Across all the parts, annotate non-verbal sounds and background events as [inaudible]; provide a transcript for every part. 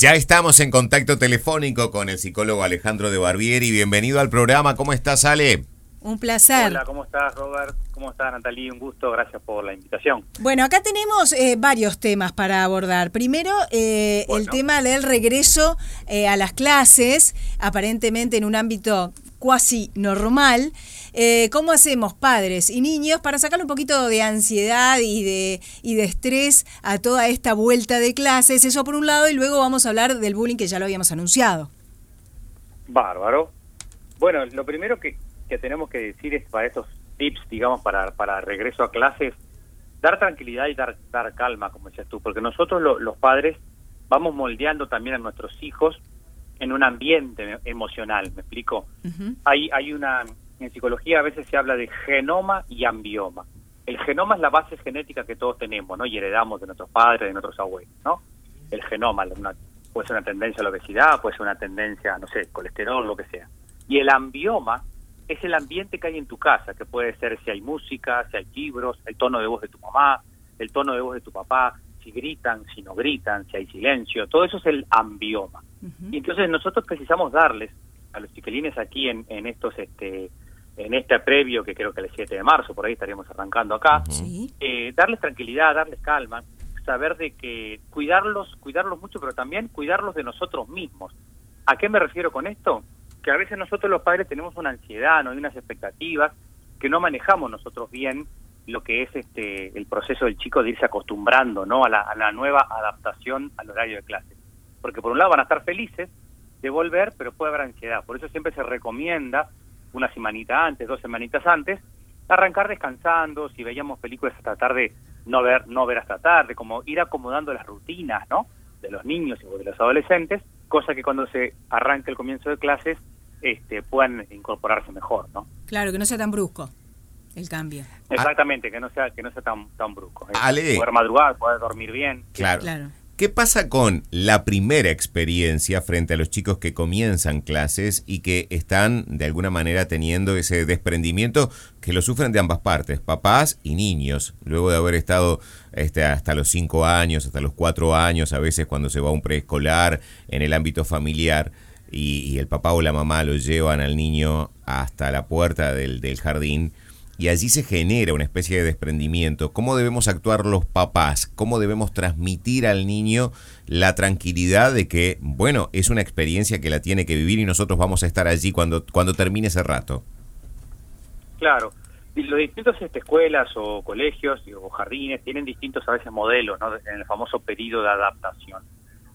Ya estamos en contacto telefónico con el psicólogo Alejandro de Barbieri. Bienvenido al programa. ¿Cómo estás, Ale? Un placer. Hola, ¿cómo estás, Robert? ¿Cómo estás, Natalie? Un gusto, gracias por la invitación. Bueno, acá tenemos eh, varios temas para abordar. Primero, eh, el tema del regreso eh, a las clases, aparentemente en un ámbito cuasi normal. ¿Cómo hacemos padres y niños para sacarle un poquito de ansiedad y de, y de estrés a toda esta vuelta de clases? Eso por un lado, y luego vamos a hablar del bullying que ya lo habíamos anunciado. Bárbaro. Bueno, lo primero que, que tenemos que decir es para esos tips, digamos, para, para regreso a clases, dar tranquilidad y dar, dar calma, como decías tú, porque nosotros los padres vamos moldeando también a nuestros hijos en un ambiente emocional, ¿me explico? hay, hay una, en psicología a veces se habla de genoma y ambioma. El genoma es la base genética que todos tenemos, ¿no? Y heredamos de nuestros padres, de nuestros abuelos, ¿no? El genoma, puede ser una tendencia a la obesidad, puede ser una tendencia, no sé, colesterol, lo que sea. Y el ambioma es el ambiente que hay en tu casa, que puede ser si hay música, si hay libros, el tono de voz de tu mamá, el tono de voz de tu papá, si gritan, si no gritan, si hay silencio, todo eso es el ambioma. Y entonces nosotros precisamos darles a los chiquilines aquí en, en estos este en este previo que creo que el 7 de marzo, por ahí estaríamos arrancando acá, eh, darles tranquilidad, darles calma, saber de que cuidarlos, cuidarlos mucho, pero también cuidarlos de nosotros mismos. ¿A qué me refiero con esto? que a veces nosotros los padres tenemos una ansiedad, no hay unas expectativas que no manejamos nosotros bien lo que es este el proceso del chico de irse acostumbrando no a la, nueva adaptación al horario de clase. Porque por un lado van a estar felices de volver pero puede haber ansiedad. Por eso siempre se recomienda una semanita antes dos semanitas antes arrancar descansando si veíamos películas hasta tarde no ver no ver hasta tarde como ir acomodando las rutinas no de los niños y de los adolescentes cosa que cuando se arranque el comienzo de clases este, puedan incorporarse mejor, ¿no? Claro, que no sea tan brusco el cambio. Exactamente, que no sea que no sea tan tan brusco. Ale. Poder madrugar, poder dormir bien. Claro. claro. ¿Qué pasa con la primera experiencia frente a los chicos que comienzan clases y que están de alguna manera teniendo ese desprendimiento que lo sufren de ambas partes, papás y niños, luego de haber estado este, hasta los cinco años, hasta los cuatro años, a veces cuando se va a un preescolar, en el ámbito familiar? Y, el papá o la mamá lo llevan al niño hasta la puerta del jardín y allí se genera una especie de desprendimiento. ¿Cómo debemos actuar los papás? ¿Cómo debemos transmitir al niño la tranquilidad de que, bueno, es una experiencia que la tiene que vivir y nosotros vamos a estar allí cuando, cuando termine ese rato? Claro. Y los distintos este, escuelas o colegios o jardines tienen distintos a veces modelos ¿no? en el famoso periodo de adaptación.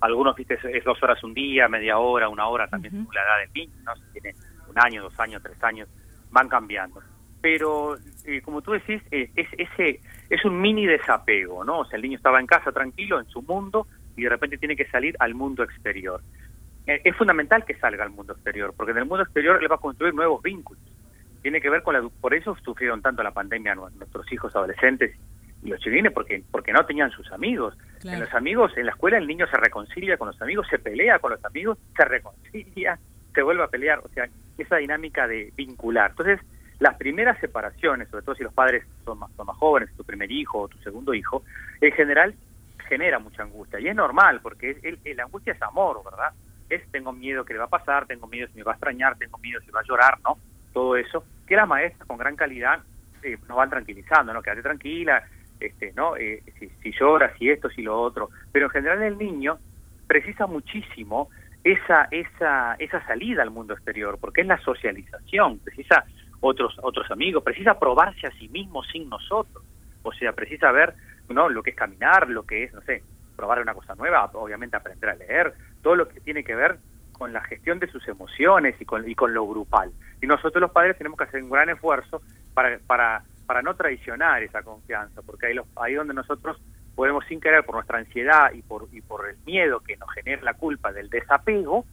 Algunos, viste, es dos horas un día, media hora, una hora, también uh la edad del niño, ¿no? Si tiene un año, dos años, tres años, van cambiando pero eh, como tú decís, eh, es, ese, es un mini desapego, ¿no? O sea, el niño estaba en casa tranquilo, en su mundo, y de repente tiene que salir al mundo exterior. Eh, es fundamental que salga al mundo exterior, porque en el mundo exterior le va a construir nuevos vínculos. Tiene que ver con la... Por eso sufrieron tanto la pandemia nuestros hijos adolescentes y los chiquines, porque, porque no tenían sus amigos. En los amigos, en la escuela el niño se reconcilia con los amigos, se pelea con los amigos, se reconcilia, se vuelve a pelear. O sea, esa dinámica de vincular. Entonces, las primeras separaciones, sobre todo si los padres son más, son más jóvenes, tu primer hijo o tu segundo hijo, en general genera mucha angustia. Y es normal, porque la angustia es amor, ¿verdad? Es tengo miedo que le va a pasar, tengo miedo si me va a extrañar, tengo miedo si va a llorar, ¿no? Todo eso, que las maestras con gran calidad eh, nos van tranquilizando, ¿no? Quédate tranquila, este, ¿no? Eh, si, si llora, si esto, si lo otro. Pero en general el niño precisa muchísimo esa, esa, esa salida al mundo exterior, porque es la socialización, precisa otros otros amigos, precisa probarse a sí mismo sin nosotros. O sea, precisa ver no lo que es caminar, lo que es, no sé, probar una cosa nueva, obviamente aprender a leer, todo lo que tiene que ver con la gestión de sus emociones y con, y con lo grupal. Y nosotros los padres tenemos que hacer un gran esfuerzo para, para, para no traicionar esa confianza, porque ahí, los, ahí donde nosotros podemos sin querer, por nuestra ansiedad y por, y por el miedo que nos genera la culpa del desapego,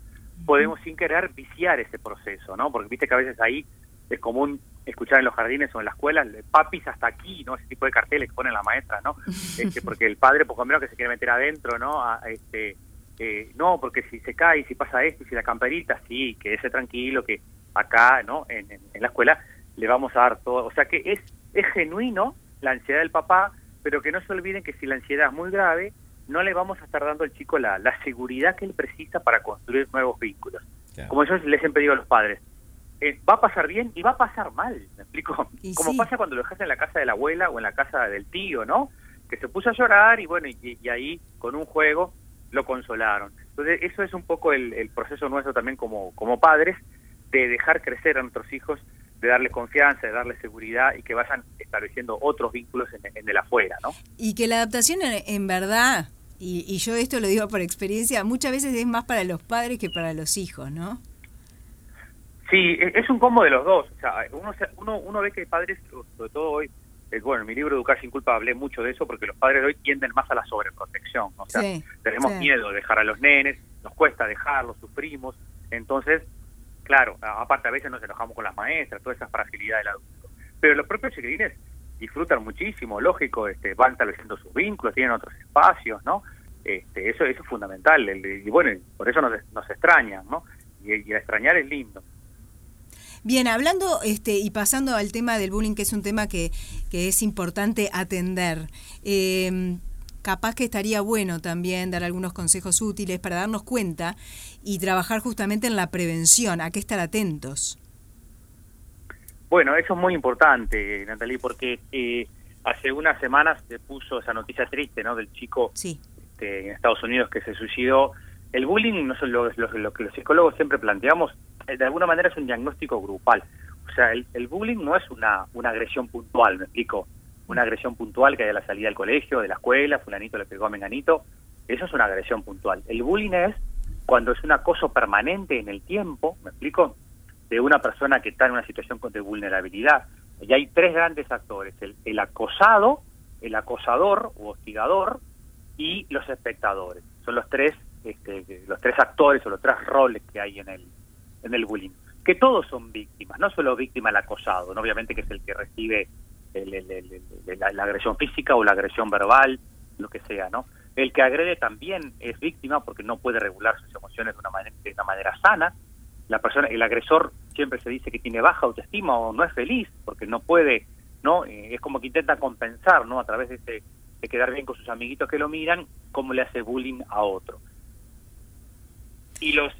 podemos sin querer viciar ese proceso, ¿no? Porque viste que a veces ahí es común escuchar en los jardines o en la escuela, papis hasta aquí, ¿no? Ese tipo de carteles que pone la maestra, ¿no? [laughs] Este, porque el padre, poco menos que se quiere meter adentro, ¿no? este, eh, no, porque si se cae, si pasa esto, si la camperita, sí, quédese tranquilo, que acá, ¿no? En, la escuela le vamos a dar todo. O sea que es, es genuino la ansiedad del papá, pero que no se olviden que si la ansiedad es muy grave, no le vamos a estar dando al chico la, seguridad que él precisa para construir nuevos vínculos. Como yo les he pedido a los padres, eh, va a pasar bien y va a pasar mal, ¿me explico? [laughs] Como pasa cuando lo dejas en la casa de la abuela o en la casa del tío, ¿no? Que se puso a llorar y bueno, y, ahí con un juego lo consolaron. Entonces eso es un poco el, proceso nuestro también como, como padres, de dejar crecer a nuestros hijos, de darles confianza, de darles seguridad y que vayan estableciendo otros vínculos en, el afuera, ¿no? Y que la adaptación en, verdad, y, y yo esto lo digo por experiencia, muchas veces es más para los padres que para los hijos, ¿no? Sí, e, es un combo de los dos. O sea, uno, uno, uno ve que padres, sobre todo hoy, eh, bueno, en mi libro Educar sin culpa hablé mucho de eso porque los padres de hoy tienden más a la sobreprotección. O sea, tenemos miedo de dejar a los nenes, nos cuesta dejarlos, sufrimos. Entonces, claro, aparte a veces nos enojamos con las maestras, toda esa fragilidad del adulto. Pero los propios chiquilines disfrutan muchísimo, lógico, este, van estableciendo sus vínculos, tienen otros espacios, ¿no? Este, eso, eso es fundamental. y bueno, por eso nos, nos extrañan, ¿no? Y, y extrañar es lindo. Bien, hablando este, y pasando al tema del bullying, que es un tema que, que es importante atender. Em, capaz que estaría bueno también dar algunos consejos útiles para darnos cuenta y trabajar justamente en la prevención, a qué estar atentos. Bueno, eso es muy importante, Natalie, porque eh, hace unas semanas se puso esa noticia triste, ¿no? Del chico este, en Estados Unidos que se suicidó. El bullying, no es lo, lo que los psicólogos siempre planteamos, eh, de alguna manera es un diagnóstico grupal. O sea, el, bullying no es una, una agresión puntual, me explico. Una agresión puntual que hay la salida del colegio, de la escuela, fulanito le pegó a menganito. Eso es una agresión puntual. El bullying es cuando es un acoso permanente en el tiempo, me explico, de una persona que está en una situación de vulnerabilidad. Y hay tres grandes actores, el, el acosado, el acosador o hostigador y los espectadores. Son los tres, este, los tres actores o los tres roles que hay en el, en el bullying, que todos son víctimas, no solo víctima el acosado, ¿no? obviamente que es el que recibe la, agresión física o la agresión verbal, lo que sea, ¿no? El que agrede también es víctima porque no puede regular sus emociones de una manera, de una manera sana. La persona, el agresor siempre se dice que tiene baja autoestima o no es feliz porque no puede, ¿no? Eh, es como que intenta compensar, ¿no? A través de, ese, de quedar bien con sus amiguitos que lo miran, cómo le hace bullying a otro y los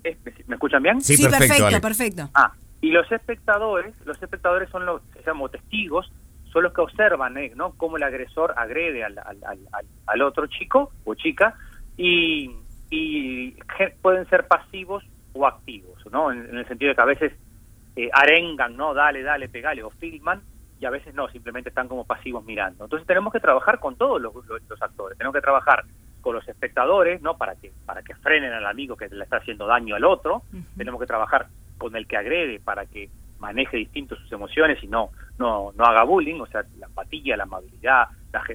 ¿me escuchan bien? Sí, perfecto, perfecto, Ah, y los espectadores, los espectadores son los se llaman testigos, son los que observan, ¿eh? ¿no? Cómo el agresor agrede al, al, al, al otro chico o chica y, y pueden ser pasivos o activos, ¿no? En, el sentido de que a veces eh, arengan, ¿no? Dale, dale, pegale o filman y a veces no, simplemente están como pasivos mirando. Entonces tenemos que trabajar con todos los, los actores, tenemos que trabajar con los espectadores, ¿no? Para que para que frenen al amigo que le está haciendo daño al otro. Tenemos que trabajar con el que agrede para que maneje distinto sus emociones y no no no haga bullying, o sea, la empatía, la amabilidad,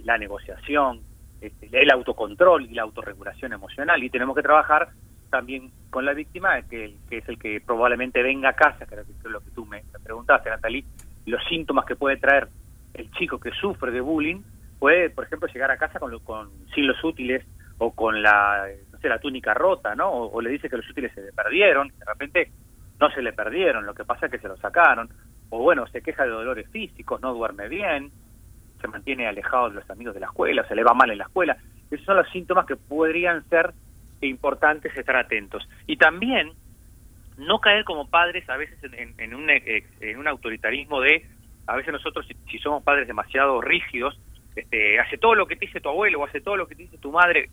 la, negociación, este, el autocontrol y la autorregulación emocional. Y tenemos que trabajar también con la víctima, que, que es el que probablemente venga a casa, que es lo que tú me, preguntaste, Natalie, los síntomas que puede traer el chico que sufre de bullying, puede, por ejemplo, llegar a casa con, con sin los útiles o con la, no sé, la túnica rota, ¿no? O, le dice que los útiles se le perdieron, de repente no se le perdieron, lo que pasa es que se lo sacaron, o bueno, se queja de dolores físicos, no duerme bien, se mantiene alejado de los amigos de la escuela, se le va mal en la escuela. Esos son los síntomas que podrían ser importantes estar atentos. Y también no caer como padres a veces en, en, un, eh, en un autoritarismo de, a veces nosotros si somos padres demasiado rígidos, este, hace todo lo que te dice tu abuelo o hace todo lo que te dice tu madre,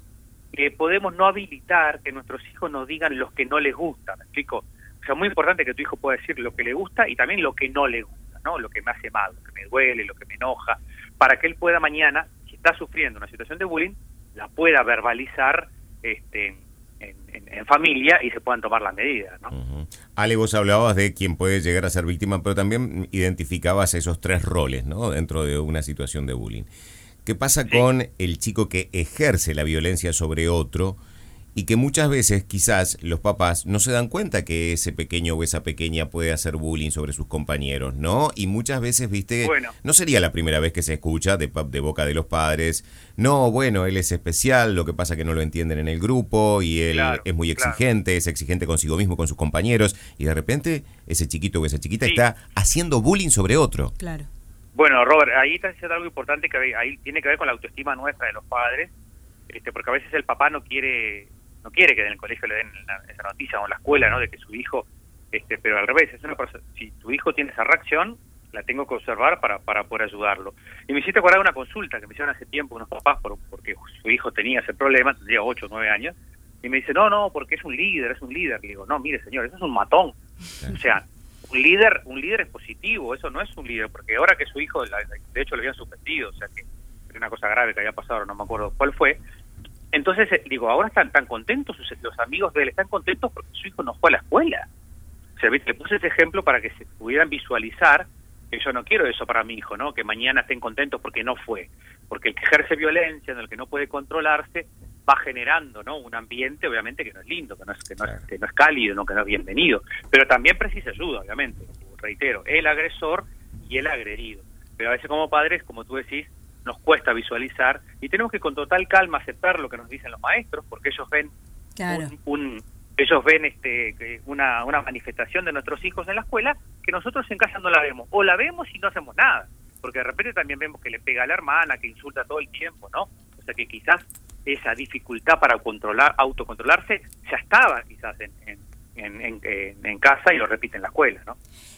que podemos no habilitar que nuestros hijos nos digan lo que no les gusta, ¿me explico? O sea, muy importante que tu hijo pueda decir lo que le gusta y también lo que no le gusta, ¿no? Lo que me hace mal, lo que me duele, lo que me enoja, para que él pueda mañana, si está sufriendo una situación de bullying, la pueda verbalizar este, en, familia y se puedan tomar las medidas, ¿no? Ale, vos hablabas de quién puede llegar a ser víctima, pero también identificabas esos tres roles, ¿no? Dentro de una situación de bullying. ¿Qué pasa con el chico que ejerce la violencia sobre otro y que muchas veces quizás los papás no se dan cuenta que ese pequeño o esa pequeña puede hacer bullying sobre sus compañeros, ¿no? Y muchas veces, viste, no sería la primera vez que se escucha de, de boca de los padres, no, bueno, él es especial, lo que pasa que no lo entienden en el grupo y él es muy exigente, es exigente consigo mismo, con sus compañeros, y de repente ese chiquito o esa chiquita está haciendo bullying sobre otro. Claro. Bueno, Robert, ahí está diciendo algo importante que ahí tiene que ver con la autoestima nuestra de los padres este, porque a veces el papá no quiere no quiere que en el colegio le den esa noticia o en la escuela, ¿no? De que su hijo, este, pero al revés, es una si tu hijo tiene esa reacción, la tengo que observar para, para poder ayudarlo. Y me hiciste acordar una consulta que me hicieron hace tiempo unos papás por, porque su hijo tenía ese problema, tendría 8 o 9 años, y me dice, no, no, porque es un líder, es un líder. Le digo, no, mire señor, eso es un matón. O sea, un líder un líder es positivo, eso no es un líder, porque ahora que su hijo, de hecho, lo habían suspendido, o sea que era una cosa grave que había pasado, no me acuerdo cuál fue. Entonces, eh, digo, ahora están tan contentos, los amigos de él están contentos porque su hijo no fue a la escuela. O sea, le puse ese ejemplo para que se pudieran visualizar que yo no quiero eso para mi hijo, ¿no? Que mañana estén contentos porque no fue. Porque el que ejerce violencia, en el que no puede controlarse, va generando, ¿no? Un ambiente, obviamente, que no es lindo, que no es, que no es, que no es cálido, ¿no? que no es bienvenido. Pero también precisa ayuda, obviamente. Reitero, el agresor y el agredido. Pero a veces como padres, como tú decís, nos cuesta visualizar y tenemos que con total calma aceptar lo que nos dicen los maestros, porque ellos ven un, ellos ven este una, una manifestación de nuestros hijos en la escuela que nosotros en casa no la vemos, o la vemos y no hacemos nada, porque de repente también vemos que le pega a la hermana, que insulta todo el tiempo, ¿no? O sea que quizás esa dificultad para controlar, autocontrolarse, ya estaba quizás en, en, en, en casa y lo repite en la escuela, ¿no?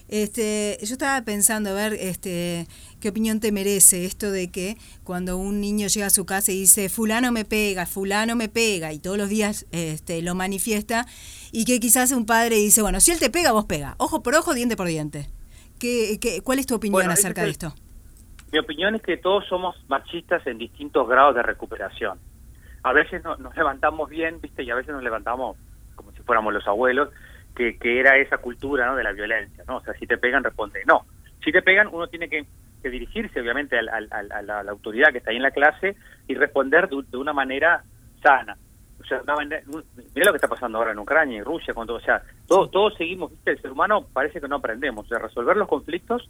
Este, yo estaba pensando, a ver, este, qué opinión te merece esto de que cuando un niño llega a su casa y dice, fulano me pega, fulano me pega, y todos los días este, lo manifiesta, y que quizás un padre dice, bueno, si él te pega, vos pega, ojo por ojo, diente por diente. ¿Qué, qué, cuál es tu opinión acerca de esto? Mi opinión es que todos somos machistas en distintos grados de recuperación. A veces nos levantamos bien, ¿viste? Y a veces nos levantamos como si fuéramos los abuelos que, que era esa cultura ¿no? de la violencia, ¿no? O sea, si te pegan, responde no. Si te pegan, uno tiene que, dirigirse, obviamente, a, la, autoridad que está ahí en la clase y responder de, una manera sana. O sea, mira lo que está pasando ahora en Ucrania y Rusia, con todo, o sea, todo, todos seguimos, ¿viste? el ser humano parece que no aprendemos, o sea, resolver los conflictos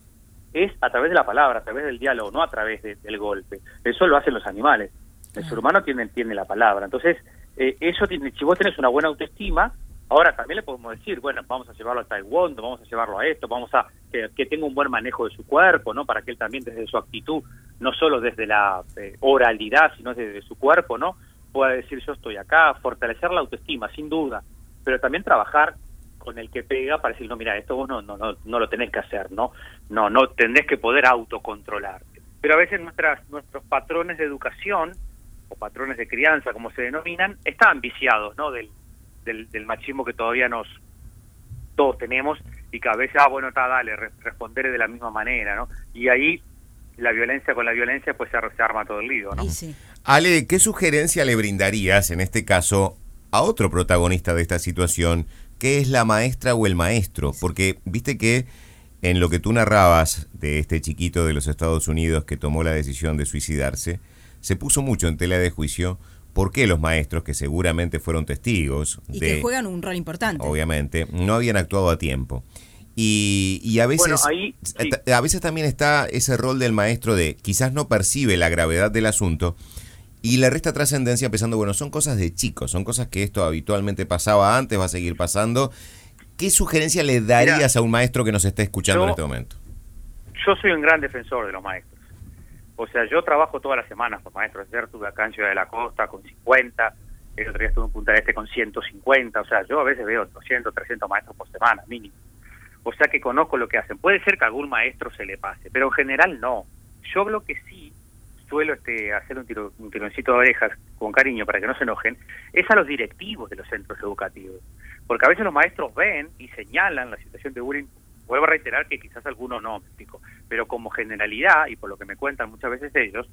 es a través de la palabra, a través del diálogo, no a través del golpe. Eso lo hacen los animales. El ser humano tiene, tiene la palabra. Entonces, eh, eso tiene, si vos tenés una buena autoestima, Ahora también le podemos decir, bueno, vamos a llevarlo a taekwondo, vamos a llevarlo a esto, vamos a que, tenga un buen manejo de su cuerpo, ¿no? Para que él también desde su actitud, no solo desde la eh, oralidad, sino desde su cuerpo, ¿no? Pueda decir yo estoy acá, fortalecer la autoestima, sin duda, pero también trabajar con el que pega para decir, no, mira, esto vos no, no, no, no lo tenés que hacer, ¿no? No, no tenés que poder autocontrolarte. Pero a veces nuestras, nuestros patrones de educación o patrones de crianza, como se denominan, están viciados, ¿no? Del, del, machismo que todavía nos todos tenemos y que a veces, ah, bueno, está, dale, responder de la misma manera, ¿no? Y ahí la violencia con la violencia pues se, arma todo el lío, ¿no? Ale, ¿qué sugerencia le brindarías en este caso a otro protagonista de esta situación, que es la maestra o el maestro? Porque viste que en lo que tú narrabas de este chiquito de los Estados Unidos que tomó la decisión de suicidarse, se puso mucho en tela de juicio por qué los maestros, que seguramente fueron testigos. Y que juegan un rol importante. Obviamente, no habían actuado a tiempo. Y, a veces a veces también está ese rol del maestro de quizás no percibe la gravedad del asunto y le resta trascendencia pensando, bueno, son cosas de chicos, son cosas que esto habitualmente pasaba antes, va a seguir pasando. ¿Qué sugerencia le darías a un maestro que nos esté escuchando en este momento? Yo soy un gran defensor de los maestros o sea, yo trabajo todas las semanas con maestros. Ayer estuve acá en Ciudad de la Costa con 50, el otro día estuve en Punta del Este con 150. O sea, yo a veces veo 200, 300 maestros por semana, mínimo. O sea que conozco lo que hacen. Puede ser que a algún maestro se le pase, pero en general no. Yo lo que sí suelo este, hacer un, tiro, un tironcito de orejas con cariño para que no se enojen, es a los directivos de los centros educativos. Porque a veces los maestros ven y señalan la situación de bullying Vuelvo a reiterar que quizás algunos no, explico, pero como generalidad, y por lo que me cuentan muchas veces ellos,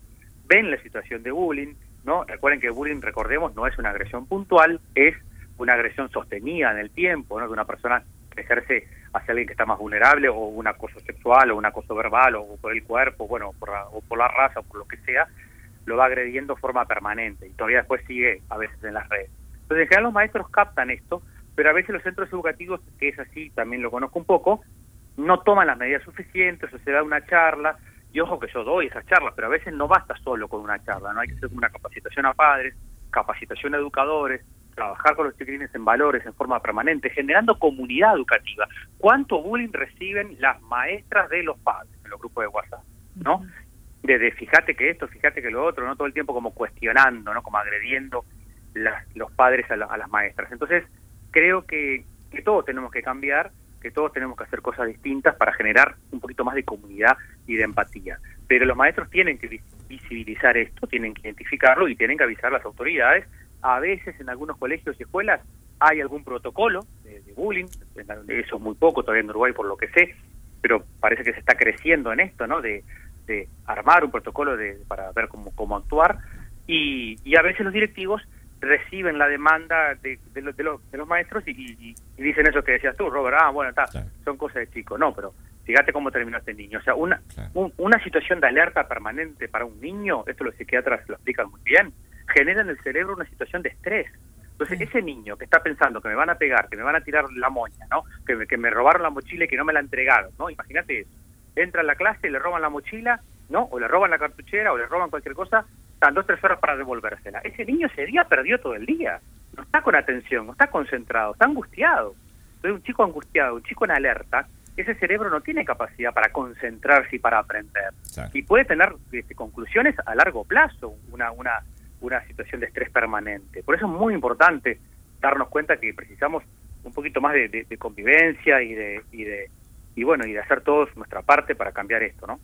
ven la situación de bullying, ¿no? Recuerden que bullying, recordemos, no es una agresión puntual, es una agresión sostenida en el tiempo, ¿no? De una persona ejerce hacia alguien que está más vulnerable, o un acoso sexual, o un acoso verbal, o por el cuerpo, bueno, por o por la raza, o por lo que sea, lo va agrediendo de forma permanente, y todavía después sigue a veces en las redes. Entonces, en general los maestros captan esto, pero a veces los centros educativos, que es así, también lo conozco un poco, no toman las medidas suficientes o se da una charla, y ojo que yo doy esas charlas, pero a veces no basta solo con una charla, no hay que hacer una capacitación a padres, capacitación a educadores, trabajar con los chiquilines en valores en forma permanente, generando comunidad educativa. ¿Cuánto bullying reciben las maestras de los padres en los grupos de WhatsApp? ¿no? de, fíjate que esto, fíjate que lo otro, no todo el tiempo como cuestionando, no como agrediendo los padres a, las maestras. Entonces, creo que, que todos tenemos que cambiar, que todos tenemos que hacer cosas distintas para generar un poquito más de comunidad y de empatía. Pero los maestros tienen que visibilizar esto, tienen que identificarlo y tienen que avisar a las autoridades. A veces en algunos colegios y escuelas hay algún protocolo de, bullying, eso es muy poco todavía en Uruguay por lo que sé, pero parece que se está creciendo en esto, ¿no? De, de armar un protocolo de, para ver cómo, cómo actuar y, y a veces los directivos reciben la demanda de, de, de, los, de los maestros y, dicen eso que decías tú, Robert, ah, bueno, está, son cosas de chicos. No, pero fíjate cómo terminó este niño. O sea, una, una situación de alerta permanente para un niño, esto los psiquiatras lo explican muy bien, genera en el cerebro una situación de estrés. Entonces, ese niño que está pensando que me van a pegar, que me van a tirar la moña, ¿no? Que me, que me robaron la mochila y que no me la entregaron, ¿no? Imagínate eso. Entra a la clase y le roban la mochila, ¿no? O le roban la cartuchera o le roban cualquier cosa están dos tres horas para devolvérsela. Ese niño ese día perdió todo el día. No está con atención, no está concentrado, está angustiado. Entonces, un chico angustiado, un chico en alerta, ese cerebro no tiene capacidad para concentrarse y para aprender. Y puede tener este, conclusiones a largo plazo, una, una, una situación de estrés permanente. Por eso es muy importante darnos cuenta que precisamos un poquito más de, de convivencia y de, y de y bueno, y de hacer todos nuestra parte para cambiar esto, ¿no?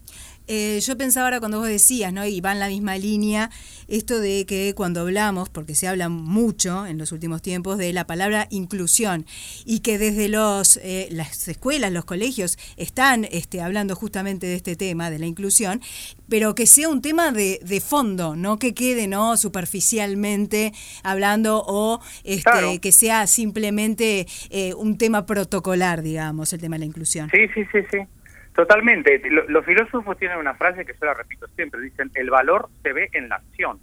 Eh, yo pensaba ahora cuando vos decías, ¿no? Y va en la misma línea, esto de que cuando hablamos, porque se habla mucho en los últimos tiempos de la palabra inclusión, y que desde los eh, las escuelas, los colegios, están este, hablando justamente de este tema, de la inclusión, pero que sea un tema de, de fondo, no que quede no superficialmente hablando o este, que sea simplemente eh, un tema protocolar, digamos, el tema de la inclusión. Sí, sí, sí, sí. Totalmente. Los filósofos tienen una frase que yo la repito siempre. Dicen, el valor se ve en la acción.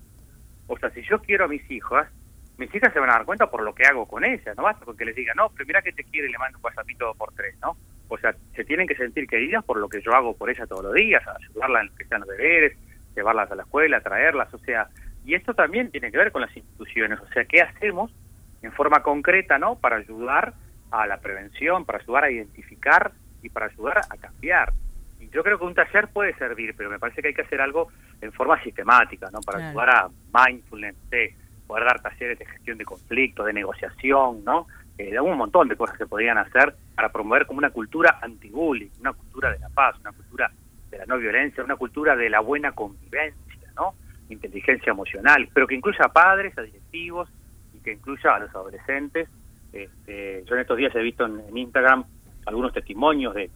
O sea, si yo quiero a mis hijas, mis hijas se van a dar cuenta por lo que hago con ellas. No basta con que les diga, no, pero mira que te quiere y le mando un WhatsAppito por tres, ¿no? O sea, se tienen que sentir queridas por lo que yo hago por ellas todos los días, ayudarlas en lo que sean los deberes, llevarlas a la escuela, traerlas, o sea, y esto también tiene que ver con las instituciones, o sea, ¿qué hacemos en forma concreta, ¿no? Para ayudar a la prevención, para ayudar a identificar y para ayudar a cambiar. Y yo creo que un taller puede servir, pero me parece que hay que hacer algo en forma sistemática, ¿no? Para ayudar a mindfulness, poder dar talleres de gestión de conflictos, de negociación, ¿no? Eh, de un montón de cosas que podrían hacer para promover como una cultura anti-bullying, una cultura de la paz, una cultura de la no violencia, una cultura de la buena convivencia, ¿no? Inteligencia emocional, pero que incluya a padres, a directivos y que incluya a los adolescentes. Este, yo en estos días he visto en Instagram algunos testimonios de,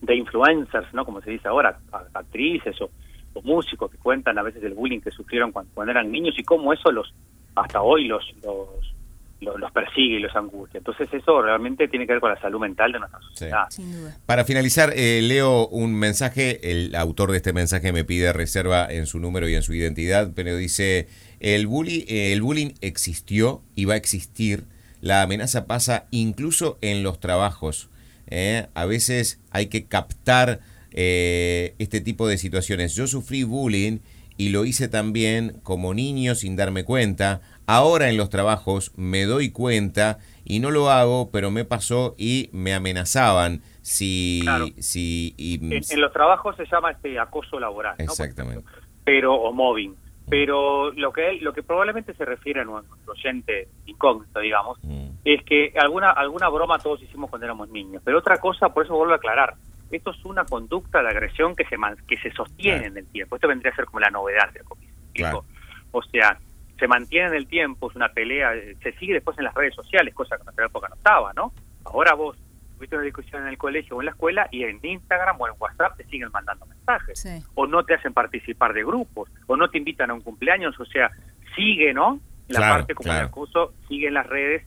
de influencers, ¿no? Como se dice ahora, actrices o, músicos que cuentan a veces del bullying que sufrieron cuando, cuando, eran niños y cómo eso los hasta hoy los, los, los, persigue y los angustia. Entonces eso realmente tiene que ver con la salud mental de nuestra sociedad. Para finalizar, eh, leo un mensaje, el autor de este mensaje me pide reserva en su número y en su identidad, pero dice, el, bully, el bullying existió y va a existir, la amenaza pasa incluso en los trabajos ¿eh? a veces hay que captar eh, este tipo de situaciones. Yo sufrí bullying y lo hice también como niño sin darme cuenta. Ahora en los trabajos me doy cuenta y no lo hago, pero me pasó y me amenazaban. Si, si en, los trabajos se llama este acoso laboral. Exactamente. Pero, o mobbing. Pero lo que lo que probablemente se refiere a nuestro oyente incógnito, digamos, mm. Es que alguna alguna broma todos hicimos cuando éramos niños. Pero otra cosa, por eso vuelvo a aclarar, esto es una conducta de agresión que se que se sostiene en el tiempo. Esto vendría a ser como la novedad del claro. O sea, se mantiene en el tiempo, es una pelea, se sigue después en las redes sociales, cosa que en nuestra época no estaba, ¿no? Ahora vos tuviste una discusión en el colegio o en la escuela y en Instagram o en WhatsApp te siguen mandando mensajes. O no te hacen participar de grupos, o no te invitan a un cumpleaños, o sea, sigue, ¿no? La parte como el acoso sigue en las redes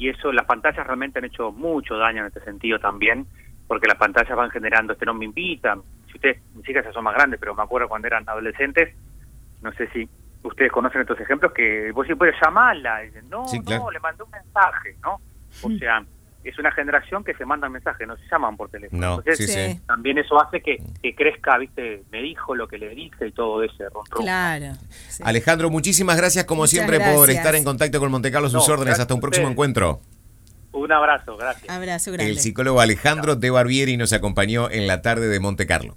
y eso, las pantallas realmente han hecho mucho daño en este sentido también, porque las pantallas van generando, este no me invitan, si ustedes, mis hijas ya son más grandes, pero me acuerdo cuando eran adolescentes, no sé si ustedes conocen estos ejemplos, que vos sí puedes llamarla, y dicen, no, no, le mandé un mensaje, ¿no? O sea, es una generación que se manda mensajes, no se llaman por teléfono. Entonces, también eso hace que, crezca, viste, me dijo lo que le dije y todo ese ron, Claro. Alejandro, muchísimas gracias como siempre por estar en contacto con Monte Carlo, sus órdenes. Hasta un próximo encuentro. Un abrazo, gracias. Abrazo grande. El psicólogo Alejandro de Barbieri nos acompañó en la tarde de Monte Carlo.